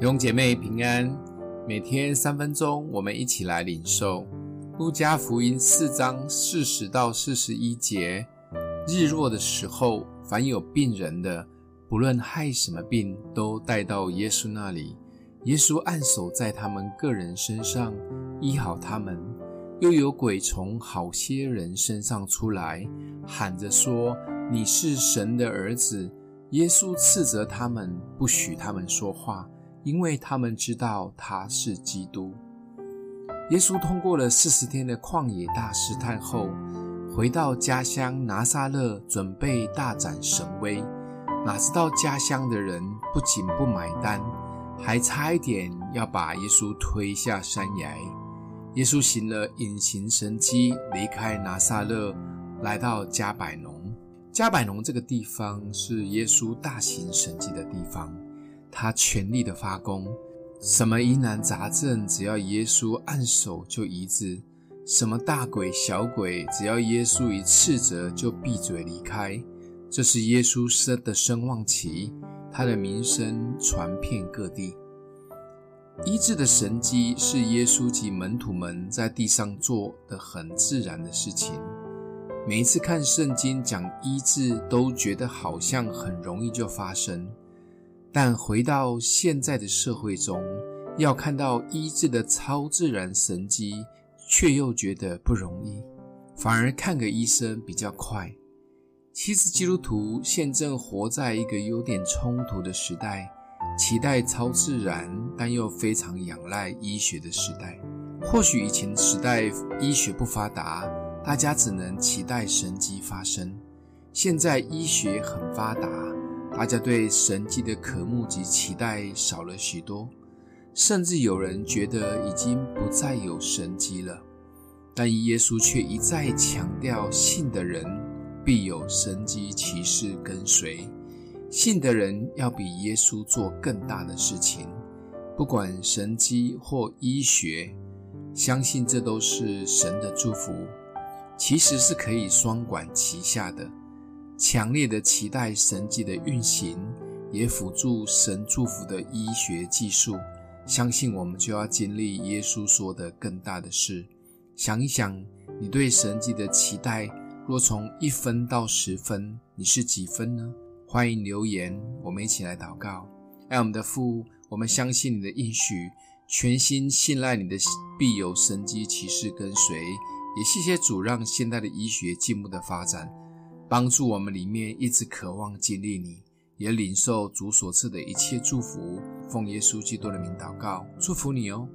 弟兄姐妹平安，每天三分钟，我们一起来领受路加福音四章四十到四十一节。日落的时候，凡有病人的，不论害什么病，都带到耶稣那里。耶稣按手在他们个人身上，医好他们。又有鬼从好些人身上出来，喊着说：“你是神的儿子。”耶稣斥责他们，不许他们说话。因为他们知道他是基督。耶稣通过了四十天的旷野大试探后，回到家乡拿撒勒，准备大展神威。哪知道家乡的人不仅不买单，还差一点要把耶稣推下山崖。耶稣行了隐形神迹，离开拿撒勒，来到加百农。加百农这个地方是耶稣大行神迹的地方。他全力的发功，什么疑难杂症，只要耶稣按手就医治；什么大鬼小鬼，只要耶稣一斥责就闭嘴离开。这是耶稣生的声望期，他的名声传遍各地。医治的神迹是耶稣及门徒们在地上做的很自然的事情。每一次看圣经讲医治，都觉得好像很容易就发生。但回到现在的社会中，要看到医治的超自然神迹，却又觉得不容易，反而看个医生比较快。其实基督徒现正活在一个有点冲突的时代，期待超自然，但又非常仰赖医学的时代。或许以前时代医学不发达，大家只能期待神迹发生。现在医学很发达。大家对神迹的渴慕及期待少了许多，甚至有人觉得已经不再有神迹了。但耶稣却一再强调，信的人必有神迹奇事跟随，信的人要比耶稣做更大的事情，不管神迹或医学，相信这都是神的祝福，其实是可以双管齐下的。强烈的期待神迹的运行，也辅助神祝福的医学技术。相信我们就要经历耶稣说的更大的事。想一想，你对神迹的期待，若从一分到十分，你是几分呢？欢迎留言，我们一起来祷告。爱我们的父，我们相信你的应许，全心信赖你的必有神迹奇事跟随。也谢谢主，让现代的医学进步的发展。帮助我们里面一直渴望经历你也领受主所赐的一切祝福。奉耶稣基督的名祷告祝福你哦。